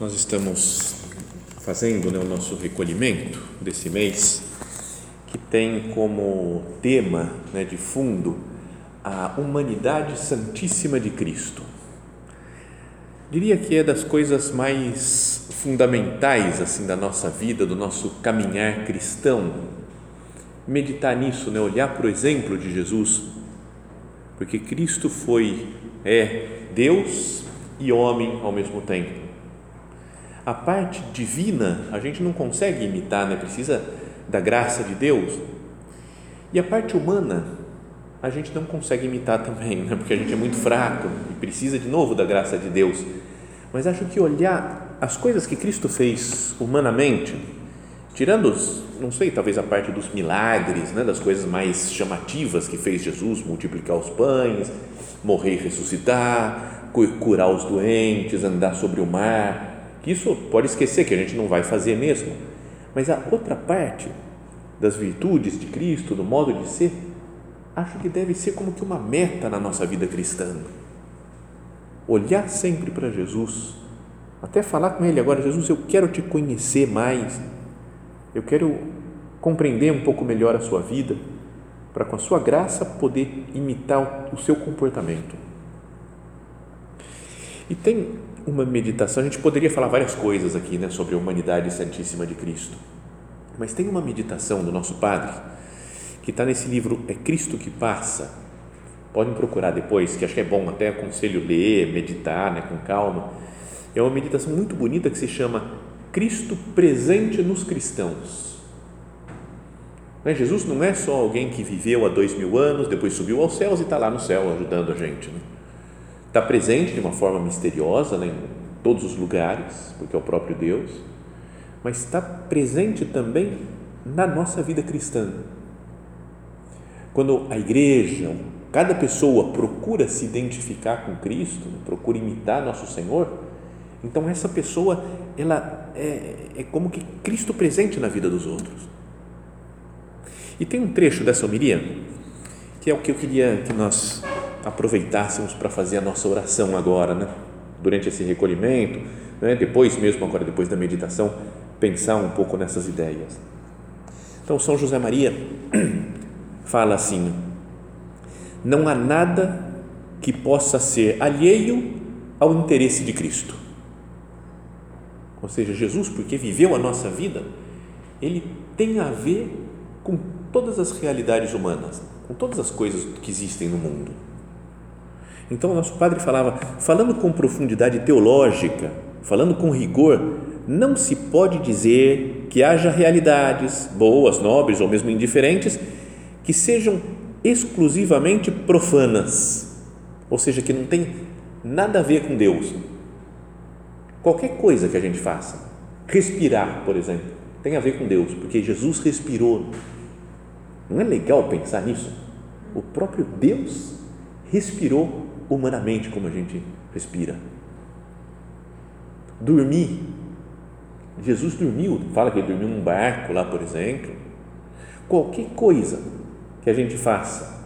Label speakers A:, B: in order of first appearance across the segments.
A: Nós estamos fazendo né, o nosso recolhimento desse mês, que tem como tema né, de fundo a humanidade santíssima de Cristo. Diria que é das coisas mais fundamentais assim da nossa vida, do nosso caminhar cristão, meditar nisso, né, olhar para o exemplo de Jesus, porque Cristo foi é Deus e homem ao mesmo tempo a parte divina a gente não consegue imitar, né? precisa da graça de Deus. E a parte humana a gente não consegue imitar também, né? porque a gente é muito fraco e precisa de novo da graça de Deus. Mas acho que olhar as coisas que Cristo fez humanamente, tirando, não sei, talvez a parte dos milagres, né? das coisas mais chamativas que fez Jesus, multiplicar os pães, morrer e ressuscitar, curar os doentes, andar sobre o mar, que isso pode esquecer que a gente não vai fazer mesmo, mas a outra parte das virtudes de Cristo, do modo de ser, acho que deve ser como que uma meta na nossa vida cristã. Olhar sempre para Jesus, até falar com Ele agora, Jesus, eu quero te conhecer mais, eu quero compreender um pouco melhor a sua vida, para com a sua graça poder imitar o seu comportamento. E tem uma meditação, a gente poderia falar várias coisas aqui né, sobre a humanidade santíssima de Cristo, mas tem uma meditação do nosso Padre que está nesse livro É Cristo que Passa. Podem procurar depois, que acho que é bom, até aconselho ler, meditar né, com calma. É uma meditação muito bonita que se chama Cristo presente nos cristãos. Né, Jesus não é só alguém que viveu há dois mil anos, depois subiu aos céus e está lá no céu ajudando a gente. Né? Está presente de uma forma misteriosa né, em todos os lugares, porque é o próprio Deus, mas está presente também na nossa vida cristã. Quando a igreja, cada pessoa procura se identificar com Cristo, procura imitar nosso Senhor, então essa pessoa ela é, é como que Cristo presente na vida dos outros. E tem um trecho dessa homilia que é o que eu queria que nós aproveitássemos para fazer a nossa oração agora, né? durante esse recolhimento, né? depois mesmo, agora depois da meditação, pensar um pouco nessas ideias. Então, São José Maria fala assim: não há nada que possa ser alheio ao interesse de Cristo. Ou seja, Jesus, porque viveu a nossa vida, ele tem a ver com todas as realidades humanas, com todas as coisas que existem no mundo. Então, o nosso padre falava, falando com profundidade teológica, falando com rigor, não se pode dizer que haja realidades boas, nobres ou mesmo indiferentes que sejam exclusivamente profanas, ou seja, que não tem nada a ver com Deus. Qualquer coisa que a gente faça, respirar, por exemplo, tem a ver com Deus, porque Jesus respirou. Não é legal pensar nisso? O próprio Deus respirou humanamente como a gente respira. Dormir. Jesus dormiu, fala que ele dormiu num barco lá, por exemplo. Qualquer coisa que a gente faça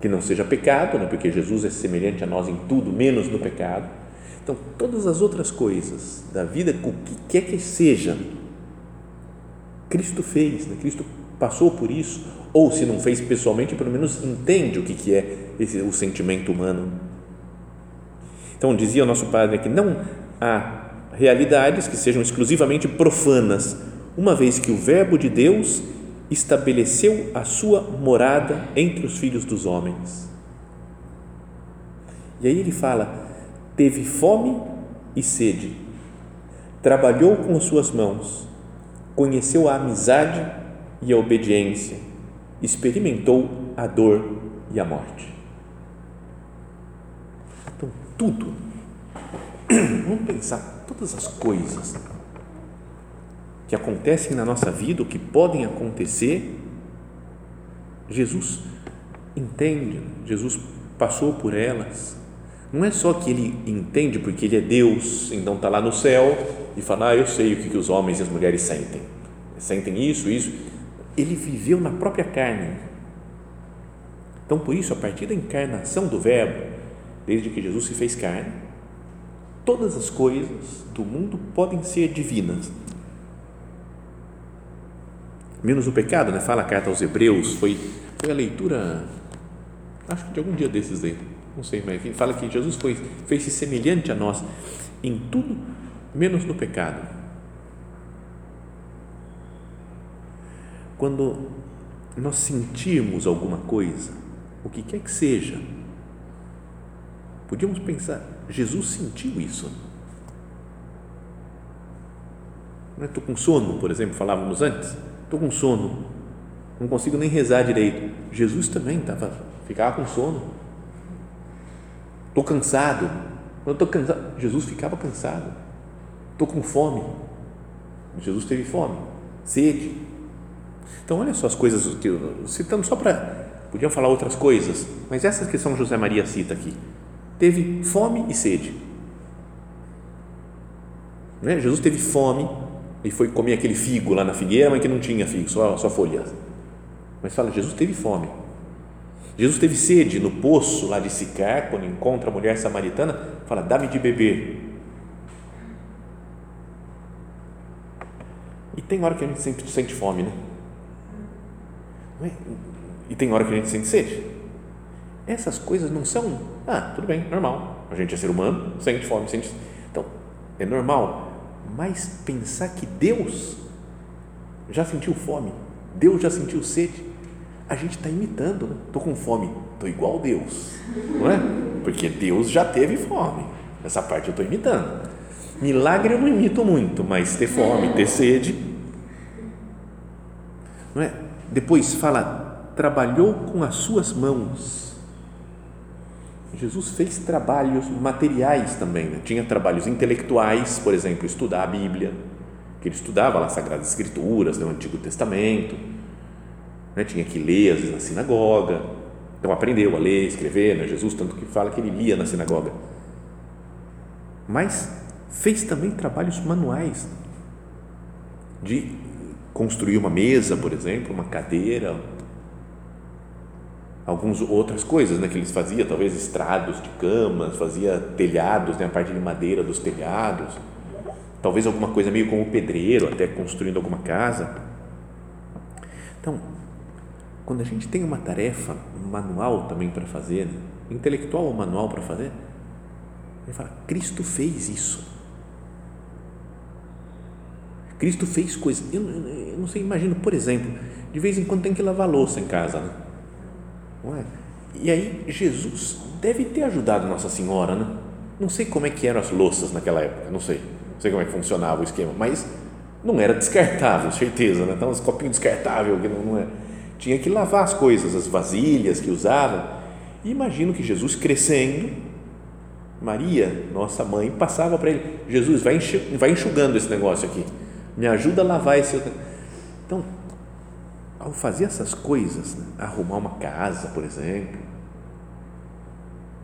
A: que não seja pecado, né? porque Jesus é semelhante a nós em tudo, menos no pecado. Então, todas as outras coisas da vida, o que quer que seja, Cristo fez, né? Cristo passou por isso, ou se não fez pessoalmente, pelo menos entende o que, que é esse, o sentimento humano. Então, dizia o nosso padre que não há realidades que sejam exclusivamente profanas, uma vez que o Verbo de Deus estabeleceu a sua morada entre os filhos dos homens. E aí ele fala: teve fome e sede, trabalhou com as suas mãos, conheceu a amizade e a obediência, experimentou a dor e a morte. Tudo, vamos pensar, todas as coisas que acontecem na nossa vida, ou que podem acontecer, Jesus entende, Jesus passou por elas. Não é só que ele entende porque ele é Deus, então está lá no céu e fala, ah, eu sei o que, que os homens e as mulheres sentem. Sentem isso, isso. Ele viveu na própria carne. Então, por isso, a partir da encarnação do Verbo, desde que Jesus se fez carne, todas as coisas do mundo podem ser divinas, menos o pecado, né? Fala a carta aos Hebreus, foi, foi a leitura, acho que de algum dia desses aí, não sei, mas fala que Jesus foi, fez-se semelhante a nós em tudo, menos no pecado. Quando nós sentirmos alguma coisa, o que quer que seja, podíamos pensar, Jesus sentiu isso. Estou com sono, por exemplo, falávamos antes estou com sono, não consigo nem rezar direito. Jesus também estava, ficava com sono. Estou cansado. Quando estou cansado, Jesus ficava cansado. Estou com fome. Jesus teve fome, sede. Então, olha só as coisas que eu, citando só para. Podiam falar outras coisas, mas essas que São José Maria cita aqui. Teve fome e sede. Né? Jesus teve fome e foi comer aquele figo lá na figueira, mas que não tinha figo, só, só folhas. Mas fala, Jesus teve fome. Jesus teve sede no poço lá de Sicar, quando encontra a mulher samaritana, fala, dá-me de beber. E tem hora que a gente sente, sente fome, né? É? E tem hora que a gente sente sede. Essas coisas não são, ah, tudo bem, normal. A gente é ser humano, sente fome, sente. Então, é normal mas pensar que Deus já sentiu fome, Deus já sentiu sede, a gente está imitando, né? com fome, estou igual Deus, não é? Porque Deus já teve fome, essa parte eu estou imitando. Milagre eu não imito muito, mas ter fome, ter sede, não é? Depois fala, trabalhou com as suas mãos Jesus fez trabalhos materiais também, né? tinha trabalhos intelectuais, por exemplo, estudar a Bíblia, que ele estudava lá as Sagradas Escrituras, né? o Antigo Testamento, né? tinha que ler às vezes na sinagoga, então aprendeu a ler, escrever, né? Jesus tanto que fala que ele lia na sinagoga, mas fez também trabalhos manuais de construir uma mesa, por exemplo, uma cadeira, algumas outras coisas né, que eles faziam, talvez estrados de camas, fazia telhados, né, a parte de madeira dos telhados, talvez alguma coisa meio como pedreiro, até construindo alguma casa. Então, quando a gente tem uma tarefa manual também para fazer, né, intelectual ou manual para fazer, ele fala: Cristo fez isso. Cristo fez coisas. Eu, eu, não sei, imagino, por exemplo, de vez em quando tem que lavar louça em casa, né? É? E aí Jesus deve ter ajudado Nossa Senhora, né? Não sei como é que eram as louças naquela época, não sei, não sei como é que funcionava o esquema, mas não era descartável, certeza, né? Então, os copinhos descartáveis, que não, não é. Tinha que lavar as coisas, as vasilhas que usavam. E imagino que Jesus crescendo, Maria, nossa mãe, passava para ele: Jesus, vai, vai enxugando esse negócio aqui, me ajuda a lavar esse. Então, ao fazer essas coisas, né, arrumar uma casa, por exemplo,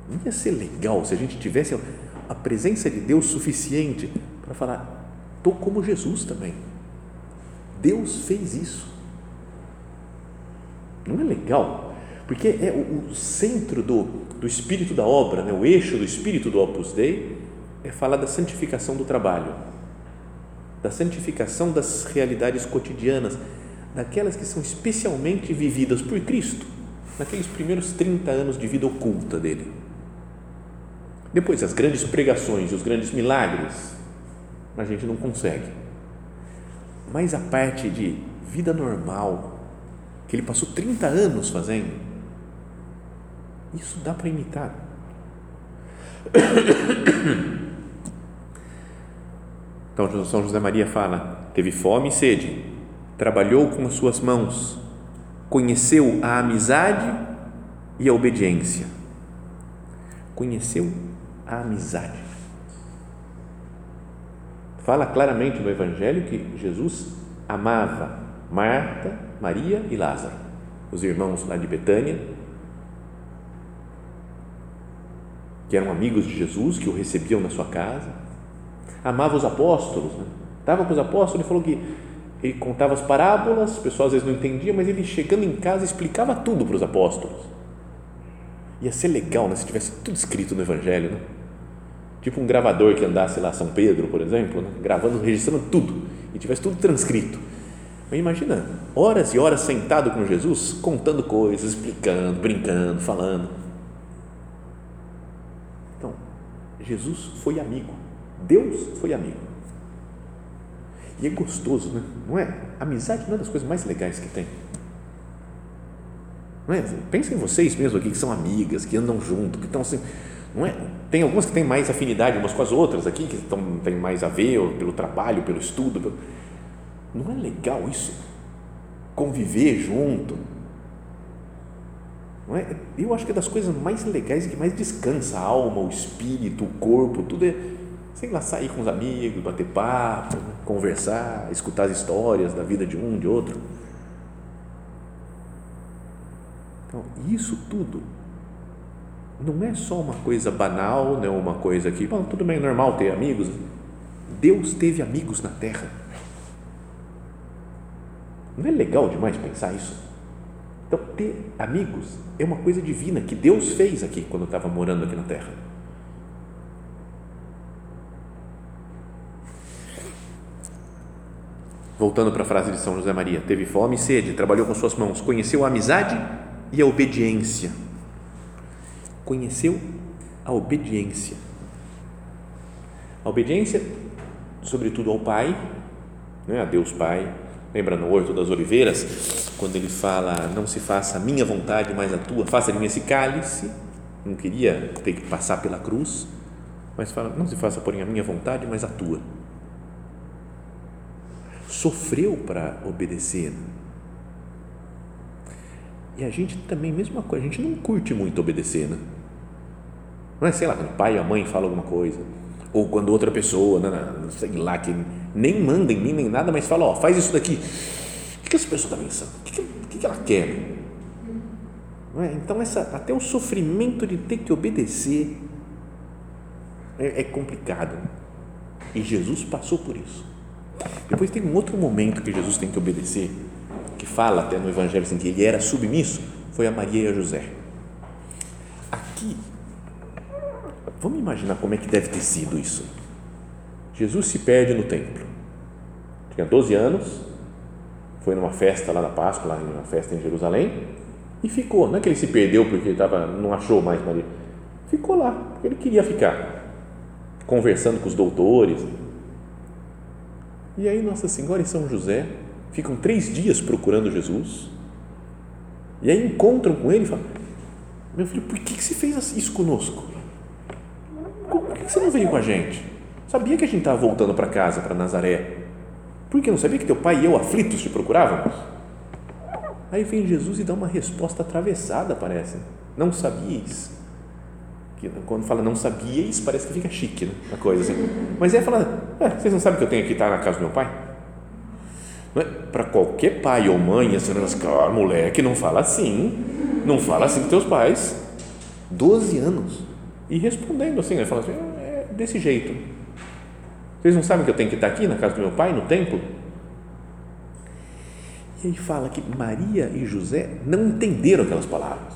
A: não ia ser legal se a gente tivesse a presença de Deus suficiente para falar, estou como Jesus também. Deus fez isso. Não é legal? Porque é o, o centro do, do espírito da obra, né? o eixo do espírito do Opus Dei é falar da santificação do trabalho, da santificação das realidades cotidianas, daquelas que são especialmente vividas por Cristo, naqueles primeiros 30 anos de vida oculta dele. Depois, as grandes pregações os grandes milagres, a gente não consegue. Mas a parte de vida normal, que ele passou 30 anos fazendo, isso dá para imitar. Então, São José Maria fala: teve fome e sede, trabalhou com as suas mãos, conheceu a amizade e a obediência. Conheceu a amizade. Fala claramente no Evangelho que Jesus amava Marta, Maria e Lázaro, os irmãos lá de Betânia, que eram amigos de Jesus, que o recebiam na sua casa. Amava os apóstolos, né? estava com os apóstolos e falou que ele contava as parábolas, o pessoal às vezes não entendia, mas ele chegando em casa explicava tudo para os apóstolos. Ia ser legal né, se tivesse tudo escrito no Evangelho, né? tipo um gravador que andasse lá São Pedro, por exemplo, né? gravando, registrando tudo e tivesse tudo transcrito. Mas imagina, horas e horas sentado com Jesus, contando coisas, explicando, brincando, falando. Então, Jesus foi amigo, Deus foi amigo. E é gostoso, né? não é? Amizade não é das coisas mais legais que tem. Não é? Pensem em vocês mesmo aqui que são amigas, que andam junto, que estão assim. Não é? Tem algumas que têm mais afinidade umas com as outras aqui, que estão, têm mais a ver pelo trabalho, pelo estudo. Pelo... Não é legal isso? Conviver junto. Não é? Eu acho que é das coisas mais legais que mais descansa a alma, o espírito, o corpo, tudo é sei lá, sair com os amigos, bater papo, conversar, escutar as histórias da vida de um, de outro. Então, isso tudo não é só uma coisa banal, não é uma coisa que, bom, tudo bem, é normal ter amigos. Deus teve amigos na terra. Não é legal demais pensar isso? Então, ter amigos é uma coisa divina que Deus fez aqui quando estava morando aqui na terra. Voltando para a frase de São José Maria: teve fome e sede, trabalhou com suas mãos, conheceu a amizade e a obediência. Conheceu a obediência. A obediência, sobretudo ao Pai, né, a Deus Pai. Lembra no Horto das Oliveiras, quando ele fala: Não se faça a minha vontade, mas a tua, faça de mim esse cálice. Não queria ter que passar pela cruz, mas fala: Não se faça, porém, a minha vontade, mas a tua sofreu para obedecer. E a gente também, mesma coisa, a gente não curte muito obedecer, né? Não é, sei lá, quando o pai ou a mãe fala alguma coisa, ou quando outra pessoa, né, né sei lá, que nem manda em mim nem nada, mas fala, ó, faz isso daqui. O que, que essa pessoa está pensando? O que, que, que ela quer? Não é? Então, essa, até o sofrimento de ter que obedecer é, é complicado. E Jesus passou por isso. Depois tem um outro momento que Jesus tem que obedecer, que fala até no Evangelho assim, que ele era submisso, foi a Maria e a José. Aqui, vamos imaginar como é que deve ter sido isso. Jesus se perde no templo. Tinha 12 anos, foi numa festa lá na Páscoa, lá numa festa em Jerusalém, e ficou. Não é que ele se perdeu porque ele tava, não achou mais Maria. Ficou lá, porque ele queria ficar, conversando com os doutores, e aí Nossa Senhora e São José ficam três dias procurando Jesus. E aí encontram com ele e falam: Meu filho, por que, que você fez isso conosco? Por que você não veio com a gente? Sabia que a gente estava voltando para casa, para Nazaré. Por que não sabia que teu pai e eu, aflitos, te procurávamos? Aí vem Jesus e dá uma resposta atravessada, parece. Não sabias que quando fala não sabíeis, parece que fica chique, né? A coisa assim. Mas é falar, é, vocês não sabem que eu tenho que estar na casa do meu pai? É? Para qualquer pai ou mãe, assim, ah, moleque, não fala assim, não fala assim com teus pais. Doze anos. E respondendo assim, ele fala assim, é desse jeito. Vocês não sabem que eu tenho que estar aqui na casa do meu pai, no templo? E aí fala que Maria e José não entenderam aquelas palavras.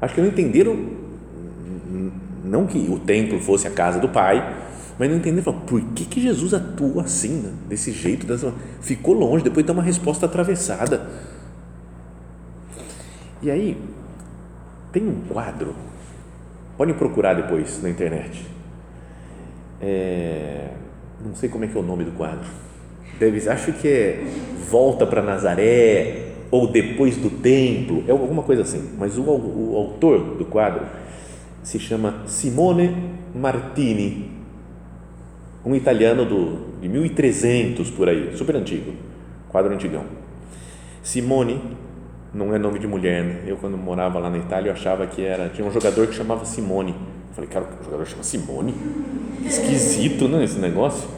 A: Acho que não entenderam não que o templo fosse a casa do pai, mas não entendeu, por que, que Jesus atua assim, né? desse jeito, dessa, ficou longe, depois dá uma resposta atravessada. E aí, tem um quadro, podem procurar depois na internet, é, não sei como é que é o nome do quadro. Acho que é Volta para Nazaré ou Depois do Templo, é alguma coisa assim. Mas o, o autor do quadro se chama Simone Martini, um italiano do, de 1300 por aí, super antigo, quadro antigão. Simone não é nome de mulher, né? Eu quando morava lá na Itália eu achava que era tinha um jogador que chamava Simone. Eu falei, cara, o jogador chama Simone? Esquisito, né, esse negócio?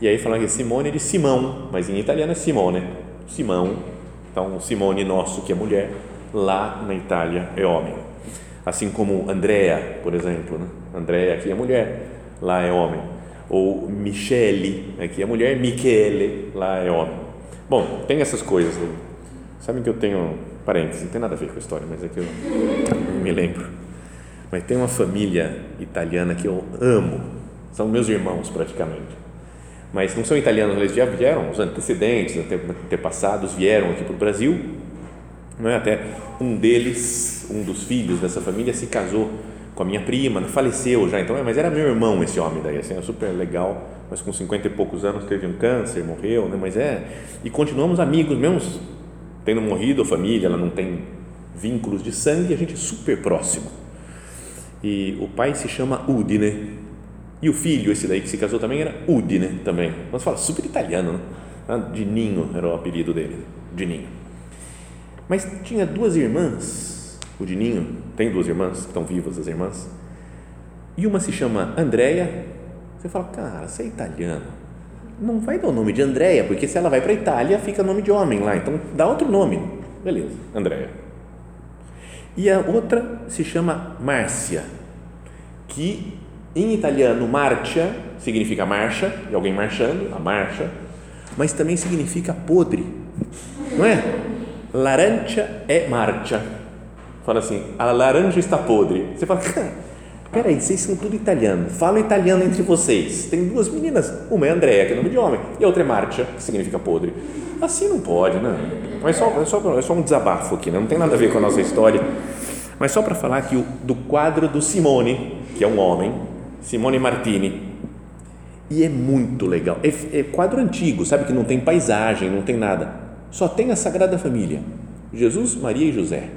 A: E aí falaram que Simone é de Simão, mas em italiano é Simone, Simão. Então, Simone nosso que é mulher, lá na Itália é homem. Assim como Andrea, por exemplo, né? Andrea aqui é mulher, lá é homem. Ou Michele, aqui é mulher, Michele, lá é homem. Bom, tem essas coisas. Né? Sabem que eu tenho parênteses, não tem nada a ver com a história, mas é que eu me lembro. Mas tem uma família italiana que eu amo, são meus irmãos praticamente. Mas não são italianos, eles já vieram, os antecedentes, antepassados vieram aqui para o Brasil. Não é? Até um deles, um dos filhos dessa família, se casou com a minha prima, faleceu já, então, mas era meu irmão esse homem daí, assim, é super legal, mas com 50 e poucos anos teve um câncer, morreu, né? mas é, e continuamos amigos, mesmo tendo morrido a família, ela não tem vínculos de sangue, a gente é super próximo. E o pai se chama Udine, e o filho, esse daí que se casou também, era Udine também. Mas fala super italiano, né? Ah, Dininho era o apelido dele, Dininho. Mas tinha duas irmãs, o Dininho, tem duas irmãs, estão vivas as irmãs, e uma se chama Andréia. Você fala, cara, você é italiano, não vai dar o nome de Andréia, porque se ela vai para a Itália, fica nome de homem lá, então dá outro nome. Beleza, Andréia. E a outra se chama Márcia, que em italiano marcia significa marcha, de alguém marchando, a marcha, mas também significa podre, não é? Laranja é marcha. Fala assim, a laranja está podre. Você fala, Peraí, vocês são tudo italiano, falam italiano entre vocês. Tem duas meninas, uma é Andréa, que é nome de homem, e a outra é Marcia, que significa podre. Assim não pode, né? Mas só, é, só, é só um desabafo aqui, né? não tem nada a ver com a nossa história. Mas só para falar aqui do quadro do Simone, que é um homem, Simone Martini. E é muito legal. É, é quadro antigo, sabe que não tem paisagem, não tem nada. Só tem a Sagrada Família, Jesus, Maria e José.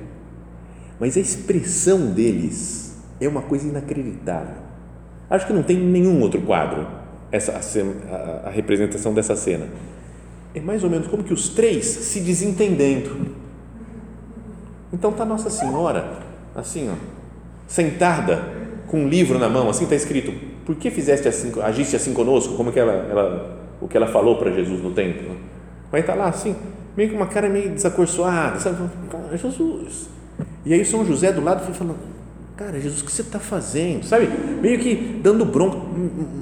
A: Mas a expressão deles é uma coisa inacreditável. Acho que não tem nenhum outro quadro essa a, a, representação dessa cena. É mais ou menos como que os três se desentendendo. Então tá Nossa Senhora assim, ó, sentada com um livro na mão, assim está escrito: Por que fizeste assim, agiste assim conosco? Como que ela, ela o que ela falou para Jesus no templo? Mas está lá assim, meio com uma cara meio desacorçoada, sabe? Jesus. E aí São José do lado foi falando: Cara, Jesus, o que você está fazendo? Sabe? Meio que dando bronca.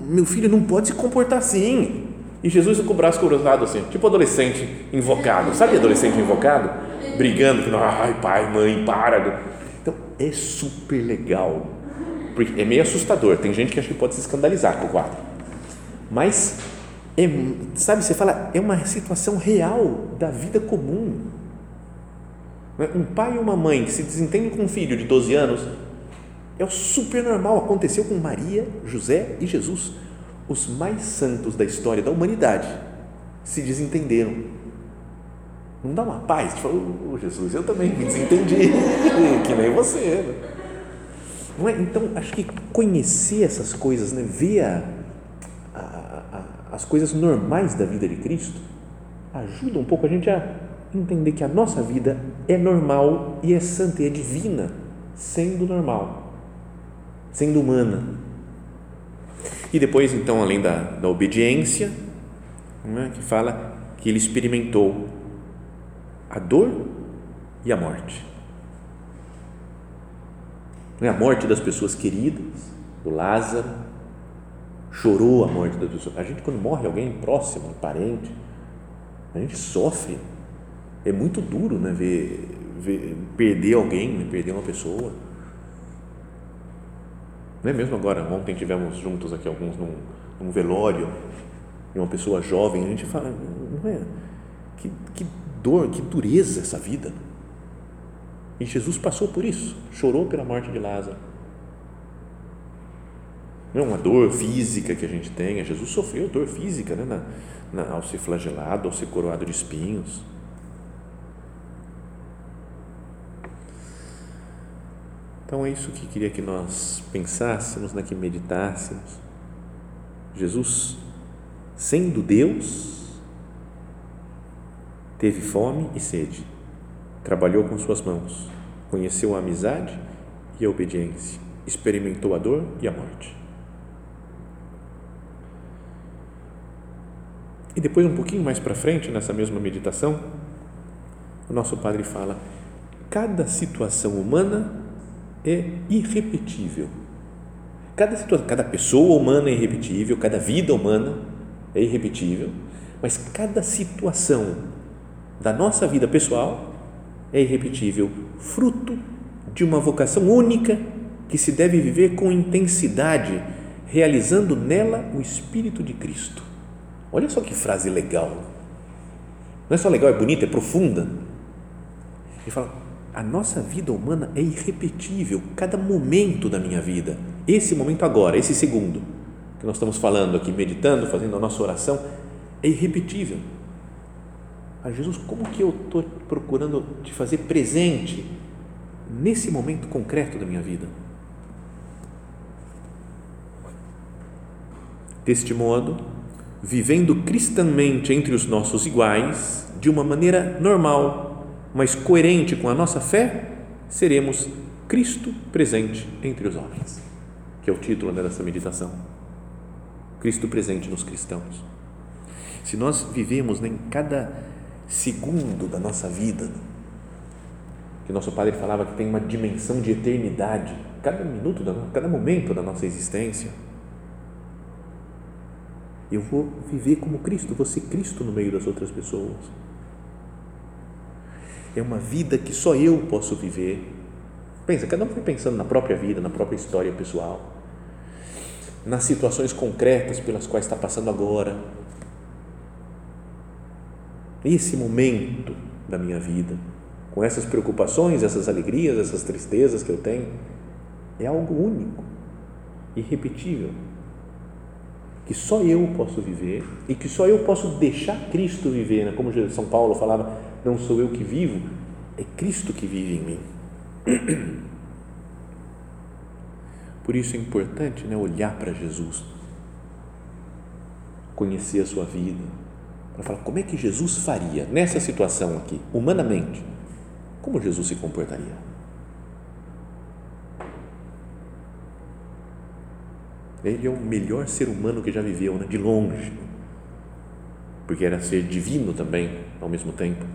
A: Meu filho não pode se comportar assim. E Jesus com o braço cruzado assim, tipo adolescente invocado. Sabe adolescente invocado? Brigando, que ai, pai, mãe, para. Então, é super legal. Porque é meio assustador. Tem gente que acha que pode se escandalizar com o quadro. Mas, é, sabe, você fala, é uma situação real da vida comum. Um pai e uma mãe que se desentendem com um filho de 12 anos é o super normal, aconteceu com Maria, José e Jesus, os mais santos da história da humanidade, se desentenderam. Não dá uma paz? Tipo, oh, Jesus, eu também me desentendi, que nem você. Né? Não é? Então, acho que conhecer essas coisas, né? ver a, as coisas normais da vida de Cristo, ajuda um pouco a gente a entender que a nossa vida é normal e é santa e é divina, sendo normal sendo humana. E depois, então, além da, da obediência, é? que fala que ele experimentou a dor e a morte. É a morte das pessoas queridas, do Lázaro, chorou a morte das pessoas. A gente, quando morre alguém próximo, um parente, a gente sofre. É muito duro né, ver, ver perder alguém, né, perder uma pessoa não é mesmo agora, ontem tivemos juntos aqui alguns num, num velório de uma pessoa jovem, a gente fala, não é? Que, que dor, que dureza essa vida. E Jesus passou por isso, chorou pela morte de Lázaro. Não é uma dor física que a gente tenha. Jesus sofreu dor física né? na, na, ao ser flagelado, ao ser coroado de espinhos. Então é isso que queria que nós pensássemos, né, que meditássemos. Jesus, sendo Deus, teve fome e sede, trabalhou com suas mãos, conheceu a amizade e a obediência, experimentou a dor e a morte. E depois, um pouquinho mais para frente, nessa mesma meditação, o nosso Padre fala: cada situação humana é irrepetível. Cada situação, cada pessoa humana é irrepetível, cada vida humana é irrepetível, mas cada situação da nossa vida pessoal é irrepetível, fruto de uma vocação única que se deve viver com intensidade, realizando nela o Espírito de Cristo. Olha só que frase legal. Não é só legal, é bonita, é profunda. Ele fala: a nossa vida humana é irrepetível, cada momento da minha vida. Esse momento agora, esse segundo que nós estamos falando aqui, meditando, fazendo a nossa oração, é irrepetível. Ah, Jesus, como que eu estou procurando te fazer presente nesse momento concreto da minha vida? Deste modo, vivendo cristamente entre os nossos iguais, de uma maneira normal, mas coerente com a nossa fé, seremos Cristo presente entre os homens, que é o título dessa meditação. Cristo presente nos cristãos. Se nós vivemos né, em cada segundo da nossa vida, que nosso Padre falava que tem uma dimensão de eternidade, cada minuto, da, cada momento da nossa existência, eu vou viver como Cristo, vou ser Cristo no meio das outras pessoas é uma vida que só eu posso viver. Pensa, cada um foi pensando na própria vida, na própria história pessoal, nas situações concretas pelas quais está passando agora. Esse momento da minha vida, com essas preocupações, essas alegrias, essas tristezas que eu tenho, é algo único, irrepetível, que só eu posso viver e que só eu posso deixar Cristo viver, né? como São Paulo falava, não sou eu que vivo, é Cristo que vive em mim. Por isso é importante né, olhar para Jesus, conhecer a sua vida, para falar como é que Jesus faria nessa situação aqui, humanamente, como Jesus se comportaria. Ele é o melhor ser humano que já viveu, né? de longe, porque era ser divino também ao mesmo tempo.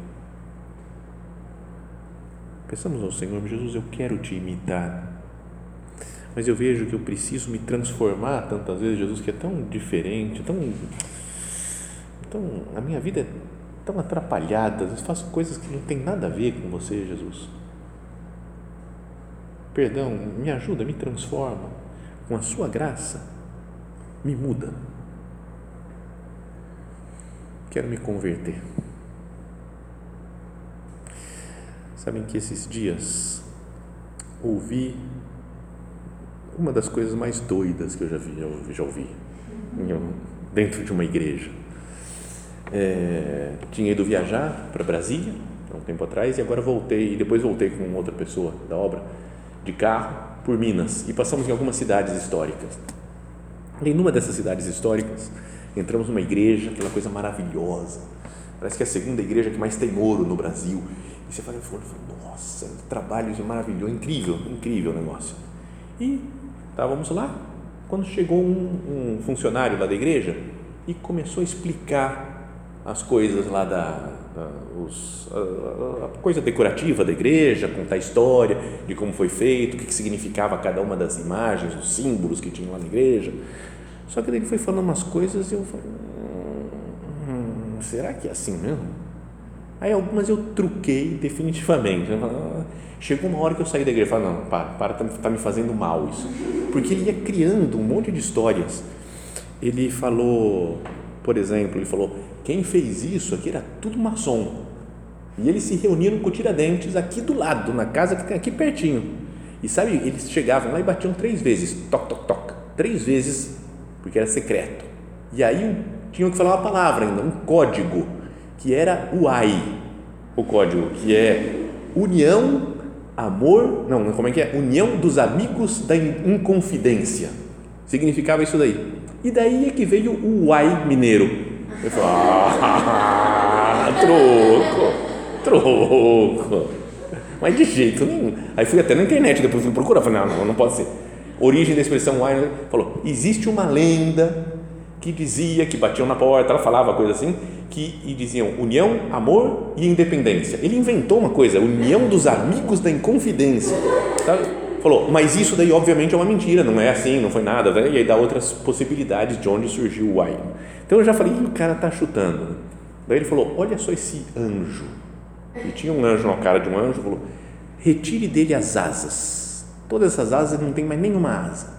A: Pensamos ao Senhor, Jesus, eu quero te imitar, mas eu vejo que eu preciso me transformar tantas vezes, Jesus, que é tão diferente, tão, tão a minha vida é tão atrapalhada, às vezes faço coisas que não tem nada a ver com você, Jesus. Perdão, me ajuda, me transforma com a sua graça, me muda. Quero me converter. Sabem que esses dias ouvi uma das coisas mais doidas que eu já vi, eu já ouvi dentro de uma igreja. É, tinha ido viajar para Brasília há um tempo atrás e agora voltei e depois voltei com outra pessoa da obra de carro por Minas e passamos em algumas cidades históricas. E numa dessas cidades históricas entramos numa igreja, aquela coisa maravilhosa. Parece que é a segunda igreja que mais tem ouro no Brasil e você fala, nossa, trabalho maravilhoso, incrível, incrível negócio. E estávamos lá, quando chegou um, um, funcionário lá da igreja e começou a explicar as coisas lá da, da os, a, a, coisa decorativa da igreja, contar a história de como foi feito, o que, que significava cada uma das imagens, os símbolos que tinham lá na igreja. Só que ele foi falando umas coisas e eu falei, hum, será que é assim mesmo? Aí algumas eu truquei definitivamente. Chegou uma hora que eu saí da igreja e falei, não, para, para, tá, tá me fazendo mal isso. Porque ele ia criando um monte de histórias. Ele falou, por exemplo, ele falou, quem fez isso aqui era tudo maçom. E eles se reuniram com o Tiradentes aqui do lado, na casa que tem aqui pertinho. E sabe, eles chegavam lá e batiam três vezes, toc, toc, toc. três vezes, porque era secreto. E aí tinham que falar uma palavra ainda, um código, que era o AI, o código, que é união, amor, não, como é que é? União dos amigos da inconfidência. Significava isso daí. E daí é que veio o AI mineiro. Eu falei, ah, troco, troco. Mas de jeito nenhum. Aí fui até na internet, depois fui procurar, falei, não, não, não pode ser. Origem da expressão AI, falou, existe uma lenda que dizia que batiam na porta, ela falava coisa assim, que e diziam união, amor e independência. Ele inventou uma coisa, união dos amigos da inconfidência. Tá? Falou, mas isso daí obviamente é uma mentira, não é assim, não foi nada. Né? E aí dá outras possibilidades de onde surgiu o AI. Então eu já falei, o cara está chutando. Daí ele falou, olha só esse anjo. E tinha um anjo na cara de um anjo, falou, retire dele as asas. Todas essas asas não tem mais nenhuma asa.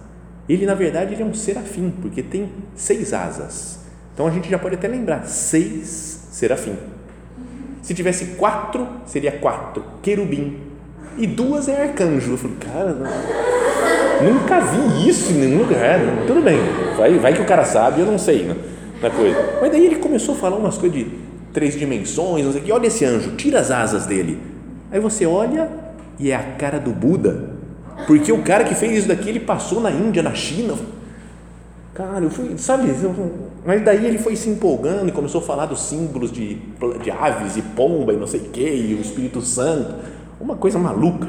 A: Ele, na verdade, ele é um serafim, porque tem seis asas. Então a gente já pode até lembrar, seis serafim. Se tivesse quatro, seria quatro, querubim. E duas é arcanjo. Eu falei, cara, não, nunca vi isso em nenhum lugar. Tudo bem, vai, vai que o cara sabe, eu não sei né, da coisa. Mas daí ele começou a falar umas coisas de três dimensões, não sei o que. Olha esse anjo, tira as asas dele. Aí você olha e é a cara do Buda porque o cara que fez isso daqui, ele passou na Índia, na China. Cara, eu fui, sabe? Mas daí ele foi se empolgando e começou a falar dos símbolos de, de aves e pomba e não sei o que, e o Espírito Santo. Uma coisa maluca.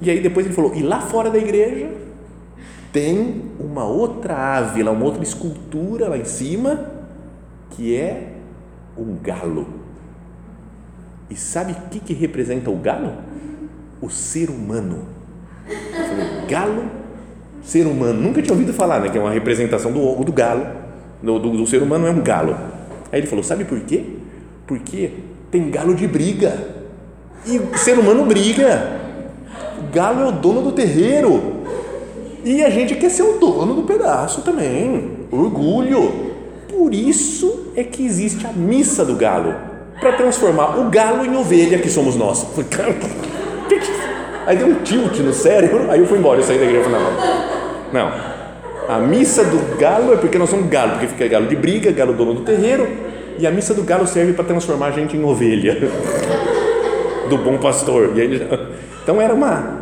A: E aí depois ele falou: e lá fora da igreja tem uma outra ave, uma outra escultura lá em cima, que é um galo. E sabe o que, que representa o galo? O ser humano falei, galo, ser humano. Nunca tinha ouvido falar, né? Que é uma representação do, do galo. Do, do, do ser humano é um galo. Aí ele falou, sabe por quê? Porque tem galo de briga. E o ser humano briga. O galo é o dono do terreiro. E a gente quer ser o dono do pedaço também. Orgulho. Por isso é que existe a missa do galo para transformar o galo em ovelha que somos nós. Aí deu um tilt no cérebro, aí eu fui embora, eu saí da igreja e falei, não, não, a missa do galo é porque nós somos galo, porque fica galo de briga, galo dono do terreiro, e a missa do galo serve para transformar a gente em ovelha do bom pastor. E aí, então era uma,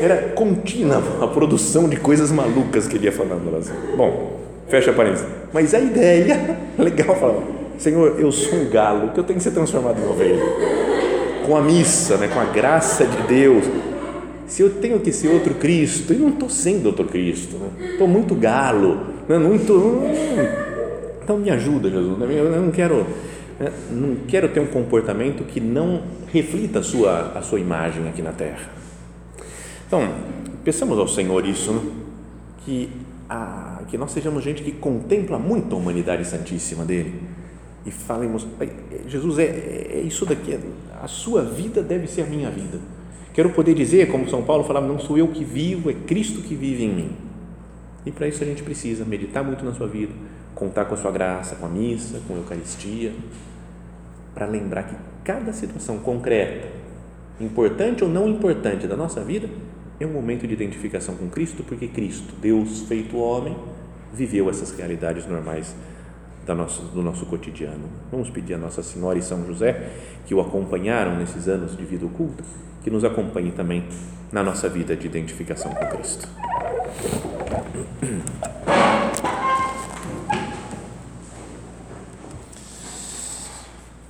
A: era contínua a produção de coisas malucas que ele ia falando. Assim. Bom, fecha parênteses. Mas a ideia, legal falar, Senhor, eu sou um galo, que eu tenho que ser transformado em ovelha. Com a missa, né, com a graça de Deus, se eu tenho que ser outro Cristo, eu não estou sendo outro Cristo, estou né? muito galo, né? muito. Então me ajuda, Jesus. Né? Eu não quero? Não quero ter um comportamento que não reflita a sua, a sua imagem aqui na Terra. Então, peçamos ao Senhor isso, né? que, a, que nós sejamos gente que contempla muito a humanidade santíssima dele e falemos, Jesus, é, é isso daqui, a sua vida deve ser a minha vida Quero poder dizer, como São Paulo falava, não sou eu que vivo, é Cristo que vive em mim. E para isso a gente precisa meditar muito na sua vida, contar com a sua graça, com a missa, com a Eucaristia, para lembrar que cada situação concreta, importante ou não importante da nossa vida, é um momento de identificação com Cristo, porque Cristo, Deus feito homem, viveu essas realidades normais da nosso, do nosso cotidiano. Vamos pedir a Nossa Senhora e São José, que o acompanharam nesses anos de vida oculta, que nos acompanhe também na nossa vida de identificação com Cristo.